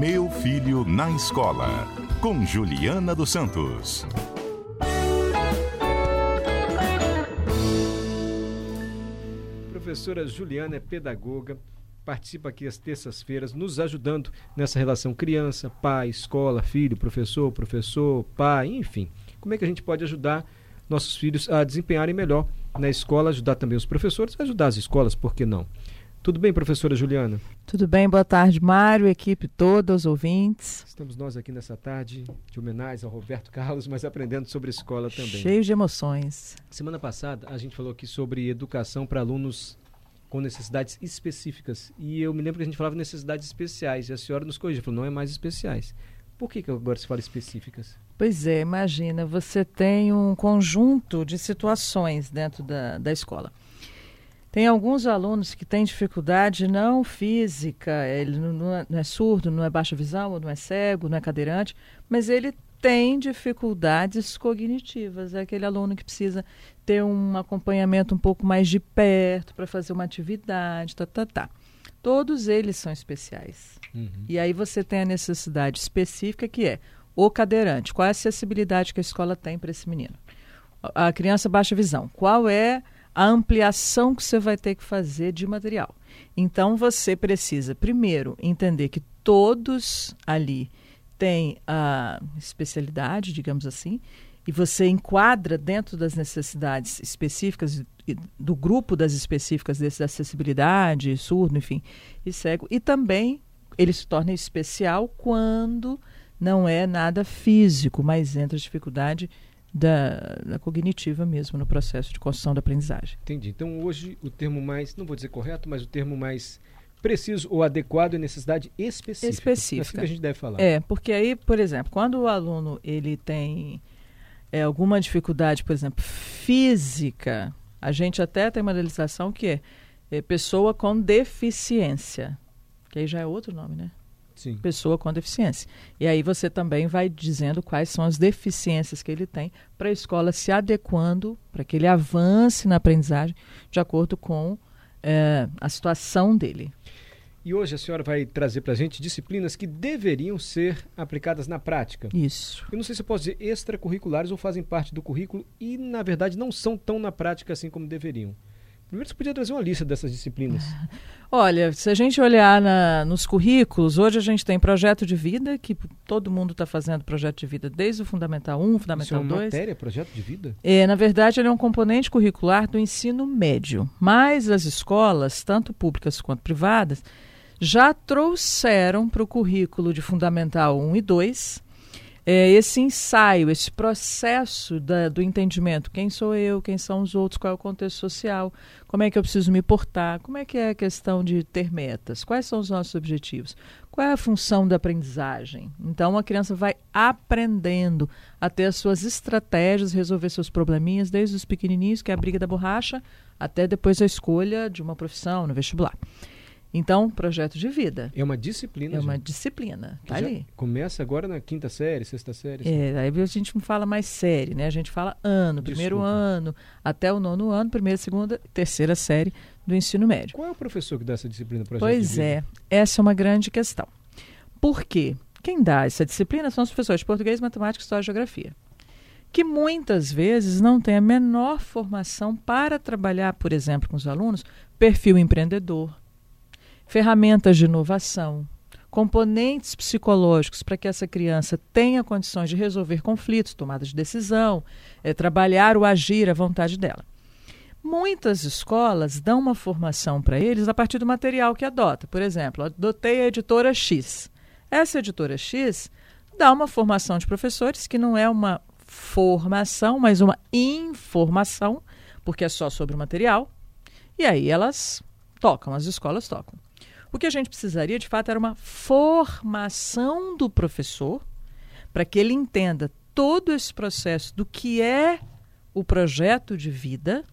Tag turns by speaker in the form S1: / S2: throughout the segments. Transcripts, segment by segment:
S1: Meu Filho na Escola, com Juliana dos Santos.
S2: Professora Juliana é pedagoga, participa aqui às terças-feiras, nos ajudando nessa relação criança, pai, escola, filho, professor, professor, pai, enfim. Como é que a gente pode ajudar nossos filhos a desempenharem melhor na escola, ajudar também os professores, ajudar as escolas, por que não? Tudo bem, professora Juliana?
S3: Tudo bem, boa tarde, Mário, equipe toda, os ouvintes.
S2: Estamos nós aqui nessa tarde de homenagem ao Roberto Carlos, mas aprendendo sobre escola também.
S3: Cheio de emoções.
S2: Semana passada a gente falou aqui sobre educação para alunos com necessidades específicas. E eu me lembro que a gente falava necessidades especiais. E a senhora nos corrigiu, falou, não é mais especiais. Por que, que agora se fala específicas?
S3: Pois é, imagina, você tem um conjunto de situações dentro da, da escola. Tem alguns alunos que têm dificuldade não física, ele não é, não é, surdo, não é baixa visão, não é cego, não é cadeirante, mas ele tem dificuldades cognitivas. É aquele aluno que precisa ter um acompanhamento um pouco mais de perto para fazer uma atividade, tá, tá, tá. Todos eles são especiais. Uhum. E aí você tem a necessidade específica que é o cadeirante. Qual é a acessibilidade que a escola tem para esse menino? A criança baixa visão. Qual é a ampliação que você vai ter que fazer de material. Então você precisa, primeiro, entender que todos ali têm a especialidade, digamos assim, e você enquadra dentro das necessidades específicas do grupo das específicas desse acessibilidade, surdo, enfim, e cego, e também ele se torna especial quando não é nada físico, mas entra dificuldade da, da, cognitiva mesmo no processo de construção da aprendizagem.
S2: Entendi. Então hoje o termo mais, não vou dizer correto, mas o termo mais preciso ou adequado é necessidade específica.
S3: Específica. É
S2: assim que a gente deve falar.
S3: É, porque aí, por exemplo, quando o aluno ele tem é, alguma dificuldade, por exemplo, física, a gente até tem uma legislação que é, é pessoa com deficiência, que aí já é outro nome, né? Sim. pessoa com deficiência. E aí você também vai dizendo quais são as deficiências que ele tem para a escola se adequando para que ele avance na aprendizagem de acordo com é, a situação dele.
S2: E hoje a senhora vai trazer para a gente disciplinas que deveriam ser aplicadas na prática.
S3: Isso.
S2: Eu não sei se eu posso dizer extracurriculares ou fazem parte do currículo e, na verdade, não são tão na prática assim como deveriam. Primeiro você podia trazer uma lista dessas disciplinas.
S3: Olha, se a gente olhar na, nos currículos, hoje a gente tem projeto de vida, que todo mundo está fazendo projeto de vida desde o Fundamental 1, Fundamental Isso é uma 2.
S2: matéria, projeto de vida?
S3: É, na verdade, ele é um componente curricular do ensino médio. Mas as escolas, tanto públicas quanto privadas, já trouxeram para o currículo de Fundamental 1 e 2 é, esse ensaio, esse processo da, do entendimento, quem sou eu, quem são os outros, qual é o contexto social, como é que eu preciso me portar, como é que é a questão de ter metas, quais são os nossos objetivos, qual é a função da aprendizagem. Então a criança vai aprendendo a ter as suas estratégias, resolver seus probleminhas, desde os pequenininhos, que é a briga da borracha, até depois a escolha de uma profissão no vestibular. Então, projeto de vida.
S2: É uma disciplina.
S3: É uma disciplina. Tá ali.
S2: Começa agora na quinta série, sexta série.
S3: É, aí a gente não fala mais série, né? A gente fala ano, primeiro Desculpa. ano, até o nono ano, primeira, segunda, terceira série do ensino médio.
S2: Qual é o professor que dá essa disciplina
S3: projeto Pois é, essa é uma grande questão. Por quê? Quem dá essa disciplina são os professores de português, matemática, história e geografia. Que muitas vezes não têm a menor formação para trabalhar, por exemplo, com os alunos, perfil empreendedor, ferramentas de inovação, componentes psicológicos para que essa criança tenha condições de resolver conflitos, tomada de decisão, é, trabalhar o agir à vontade dela. Muitas escolas dão uma formação para eles a partir do material que adota. Por exemplo, adotei a editora X. Essa editora X dá uma formação de professores que não é uma formação, mas uma informação, porque é só sobre o material. E aí elas tocam, as escolas tocam. O que a gente precisaria, de fato, era uma formação do professor para que ele entenda todo esse processo do que é o projeto de vida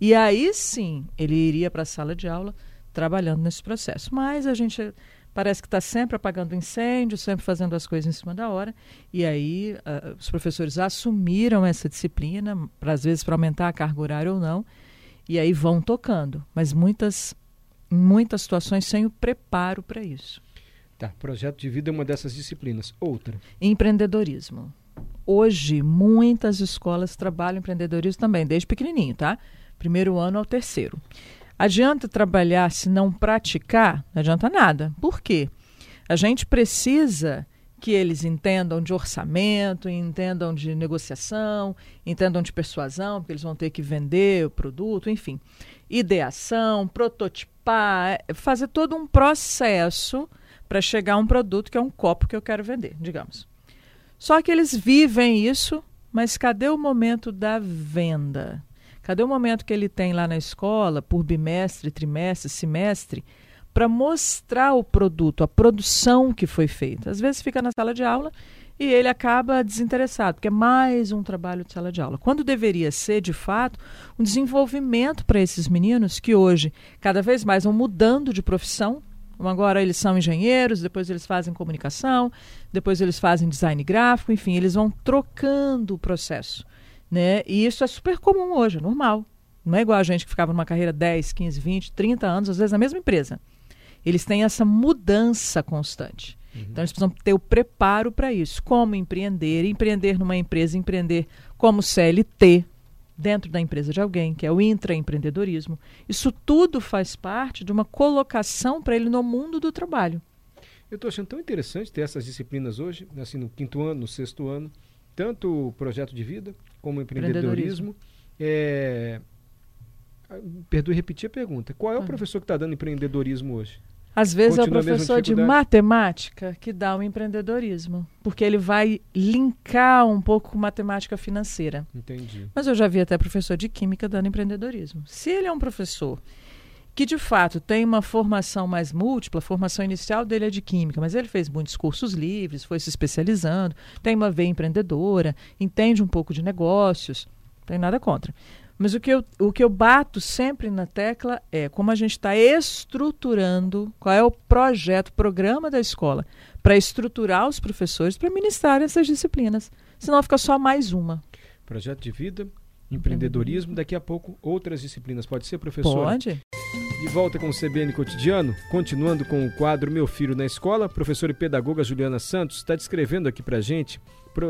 S3: e aí sim ele iria para a sala de aula trabalhando nesse processo. Mas a gente parece que está sempre apagando incêndio, sempre fazendo as coisas em cima da hora. E aí uh, os professores assumiram essa disciplina, para às vezes para aumentar a carga horária ou não, e aí vão tocando. Mas muitas em muitas situações sem o preparo para isso.
S2: Tá, projeto de vida é uma dessas disciplinas. Outra.
S3: Empreendedorismo. Hoje, muitas escolas trabalham empreendedorismo também, desde pequenininho, tá? Primeiro ano ao terceiro. Adianta trabalhar se não praticar? Não adianta nada. Por quê? A gente precisa que eles entendam de orçamento, entendam de negociação, entendam de persuasão, porque eles vão ter que vender o produto, enfim, ideação, prototipar, é, fazer todo um processo para chegar a um produto que é um copo que eu quero vender, digamos. Só que eles vivem isso, mas cadê o momento da venda? Cadê o momento que ele tem lá na escola, por bimestre, trimestre, semestre, para mostrar o produto, a produção que foi feita. Às vezes fica na sala de aula e ele acaba desinteressado, porque é mais um trabalho de sala de aula. Quando deveria ser, de fato, um desenvolvimento para esses meninos que hoje cada vez mais vão mudando de profissão. Agora eles são engenheiros, depois eles fazem comunicação, depois eles fazem design gráfico, enfim, eles vão trocando o processo. Né? E isso é super comum hoje, é normal. Não é igual a gente que ficava numa carreira 10, 15, 20, 30 anos, às vezes na mesma empresa eles têm essa mudança constante. Uhum. Então, eles precisam ter o preparo para isso. Como empreender, empreender numa empresa, empreender como CLT, dentro da empresa de alguém, que é o intraempreendedorismo. Isso tudo faz parte de uma colocação para ele no mundo do trabalho.
S2: Eu estou achando tão interessante ter essas disciplinas hoje, assim, no quinto ano, no sexto ano, tanto o projeto de vida como o empreendedorismo. empreendedorismo. É... Perdoe repetir a pergunta. Qual é o professor que está dando empreendedorismo hoje?
S3: Às vezes Continua é o professor de matemática que dá o empreendedorismo, porque ele vai linkar um pouco com matemática financeira.
S2: Entendi.
S3: Mas eu já vi até professor de química dando empreendedorismo. Se ele é um professor que de fato tem uma formação mais múltipla, a formação inicial dele é de química, mas ele fez muitos cursos livres, foi se especializando, tem uma veia empreendedora, entende um pouco de negócios, não tem nada contra. Mas o que, eu, o que eu bato sempre na tecla é como a gente está estruturando, qual é o projeto, programa da escola, para estruturar os professores para ministrar essas disciplinas. Senão fica só mais uma.
S2: Projeto de vida, empreendedorismo, daqui a pouco outras disciplinas. Pode ser, professor?
S3: Pode.
S2: De volta com o CBN Cotidiano, continuando com o quadro Meu Filho na Escola, professora e pedagoga Juliana Santos está descrevendo aqui para gente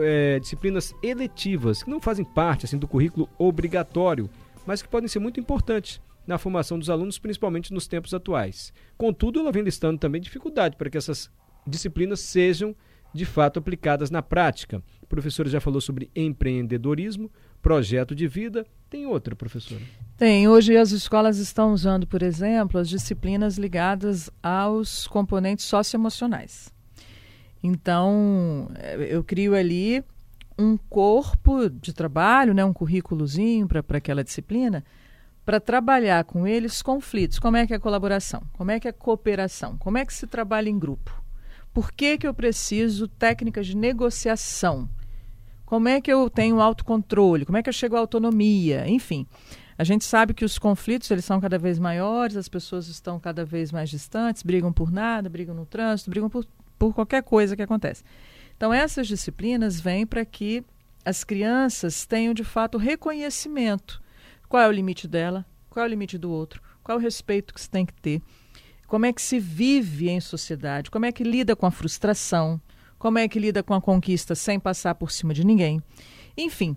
S2: é, disciplinas eletivas, que não fazem parte assim, do currículo obrigatório, mas que podem ser muito importantes na formação dos alunos, principalmente nos tempos atuais. Contudo, ela vem listando também dificuldade para que essas disciplinas sejam de fato aplicadas na prática. A professora já falou sobre empreendedorismo, projeto de vida. Tem outra, professora?
S3: Tem. Hoje as escolas estão usando, por exemplo, as disciplinas ligadas aos componentes socioemocionais. Então, eh, eu crio ali um corpo de trabalho, né, um currículozinho para aquela disciplina, para trabalhar com eles conflitos. Como é que é a colaboração? Como é que é a cooperação? Como é que se trabalha em grupo? Por que, que eu preciso técnicas de negociação? Como é que eu tenho autocontrole? Como é que eu chego à autonomia? Enfim, a gente sabe que os conflitos eles são cada vez maiores, as pessoas estão cada vez mais distantes, brigam por nada, brigam no trânsito, brigam por por qualquer coisa que acontece. Então, essas disciplinas vêm para que as crianças tenham, de fato, reconhecimento. Qual é o limite dela? Qual é o limite do outro? Qual é o respeito que se tem que ter? Como é que se vive em sociedade? Como é que lida com a frustração? Como é que lida com a conquista sem passar por cima de ninguém? Enfim,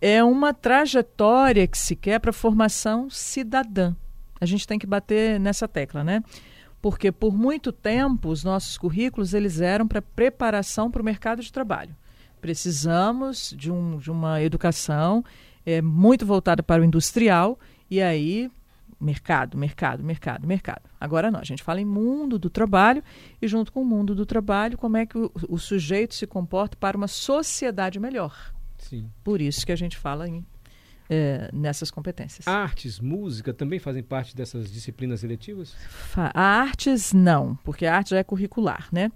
S3: é uma trajetória que se quer para a formação cidadã. A gente tem que bater nessa tecla, né? porque por muito tempo os nossos currículos eles eram para preparação para o mercado de trabalho. Precisamos de, um, de uma educação é, muito voltada para o industrial e aí mercado, mercado, mercado, mercado. Agora não, a gente fala em mundo do trabalho e junto com o mundo do trabalho, como é que o, o sujeito se comporta para uma sociedade melhor.
S2: Sim.
S3: Por isso que a gente fala em é, nessas competências.
S2: Artes, música também fazem parte dessas disciplinas eletivas?
S3: Fa artes não, porque a arte já é curricular, né?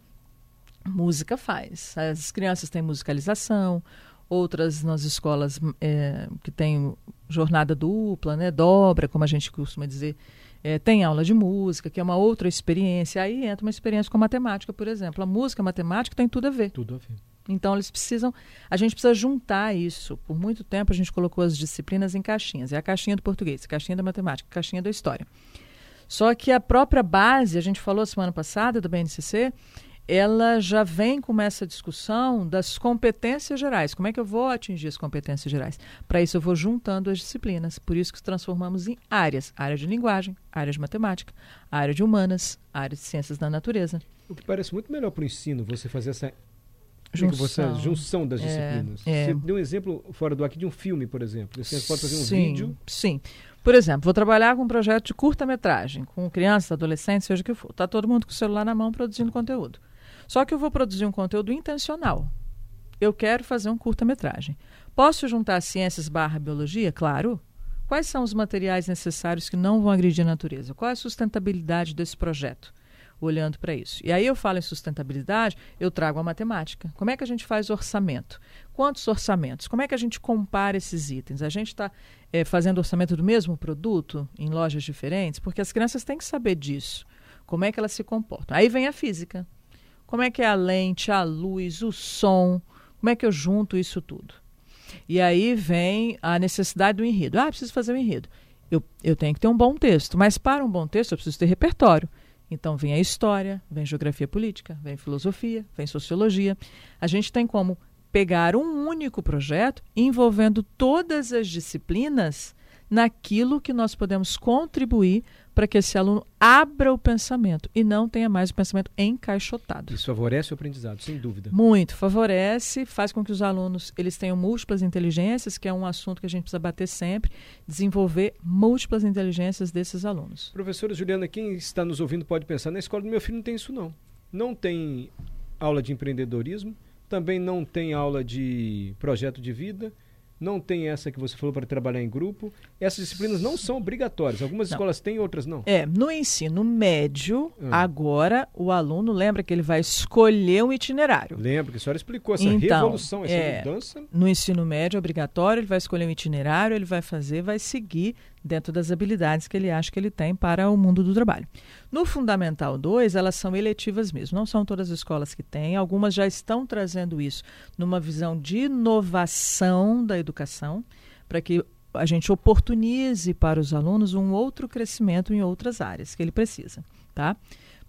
S3: Música faz. As crianças têm musicalização, outras nas escolas é, que têm jornada dupla, né? Dobra, como a gente costuma dizer. É, tem aula de música, que é uma outra experiência. Aí entra uma experiência com matemática, por exemplo. A música e a matemática tem tudo a ver.
S2: Tudo a ver.
S3: Então eles precisam, a gente precisa juntar isso. Por muito tempo a gente colocou as disciplinas em caixinhas. É a caixinha do português, a caixinha da matemática, a caixinha da história. Só que a própria base, a gente falou semana passada do BNCC, ela já vem com essa discussão das competências gerais. Como é que eu vou atingir as competências gerais? Para isso, eu vou juntando as disciplinas. Por isso que transformamos em áreas: área de linguagem, área de matemática, área de humanas, área de ciências da natureza.
S2: O que parece muito melhor para o ensino, você fazer essa
S3: junção,
S2: você, junção das
S3: É,
S2: disciplinas.
S3: é.
S2: Você deu um exemplo fora do aqui de um filme, por exemplo. Você pode fazer um
S3: sim,
S2: vídeo.
S3: Sim. Por exemplo, vou trabalhar com um projeto de curta-metragem, com crianças, adolescentes, seja o que for. Está todo mundo com o celular na mão produzindo conteúdo. Só que eu vou produzir um conteúdo intencional. Eu quero fazer um curta-metragem. Posso juntar ciências barra biologia? Claro. Quais são os materiais necessários que não vão agredir a natureza? Qual é a sustentabilidade desse projeto? Olhando para isso. E aí eu falo em sustentabilidade, eu trago a matemática. Como é que a gente faz orçamento? Quantos orçamentos? Como é que a gente compara esses itens? A gente está eh, fazendo orçamento do mesmo produto em lojas diferentes? Porque as crianças têm que saber disso. Como é que elas se comportam? Aí vem a física. Como é que é a lente, a luz, o som? Como é que eu junto isso tudo? E aí vem a necessidade do enredo. Ah, preciso fazer um enredo. Eu, eu tenho que ter um bom texto, mas para um bom texto eu preciso ter repertório. Então vem a história, vem geografia política, vem filosofia, vem sociologia. A gente tem como pegar um único projeto envolvendo todas as disciplinas naquilo que nós podemos contribuir para que esse aluno abra o pensamento e não tenha mais o pensamento encaixotado.
S2: Isso favorece o aprendizado, sem dúvida.
S3: Muito favorece, faz com que os alunos eles tenham múltiplas inteligências, que é um assunto que a gente precisa bater sempre, desenvolver múltiplas inteligências desses alunos.
S2: Professora Juliana, quem está nos ouvindo pode pensar, na escola do meu filho não tem isso não. Não tem aula de empreendedorismo, também não tem aula de projeto de vida, não tem essa que você falou para trabalhar em grupo. Essas disciplinas não são obrigatórias. Algumas
S3: Não.
S2: escolas têm, outras não.
S3: É, no ensino médio,
S2: Hum.
S3: agora o aluno lembra que ele vai escolher um itinerário.
S2: Lembra que a senhora explicou essa
S3: Então,
S2: revolução, essa
S3: é.
S2: mudança.
S3: No ensino médio obrigatório, ele vai escolher um itinerário, ele vai fazer, vai seguir dentro das habilidades que ele acha que ele tem para o mundo do trabalho. No Fundamental 2, elas são eletivas mesmo, não são todas as escolas que têm, algumas já estão trazendo isso numa visão de inovação da educação, para que a gente oportunize para os alunos um outro crescimento em outras áreas que ele precisa, tá?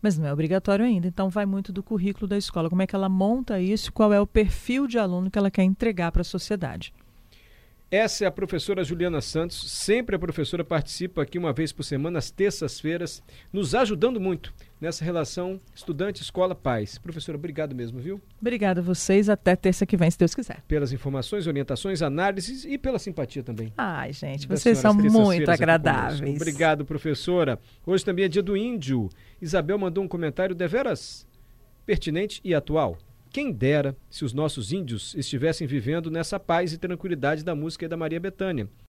S3: Mas não é obrigatório ainda, então vai muito do currículo da escola, como é que ela monta isso, qual é o perfil de aluno que ela quer entregar para a sociedade.
S2: Essa é a professora Juliana Santos. Sempre a professora participa aqui uma vez por semana, às terças-feiras, nos ajudando muito nessa relação estudante-escola-pais. Professora, obrigado mesmo, viu?
S3: Obrigada a vocês, até terça que vem, se Deus quiser.
S2: Pelas informações, orientações, análises e pela simpatia também.
S3: Ai, gente, vocês são muito agradáveis.
S2: Obrigado, professora. Hoje também é dia do índio. Isabel mandou um comentário deveras pertinente e atual. Quem dera se os nossos índios estivessem vivendo nessa paz e tranquilidade da música da Maria Bethânia.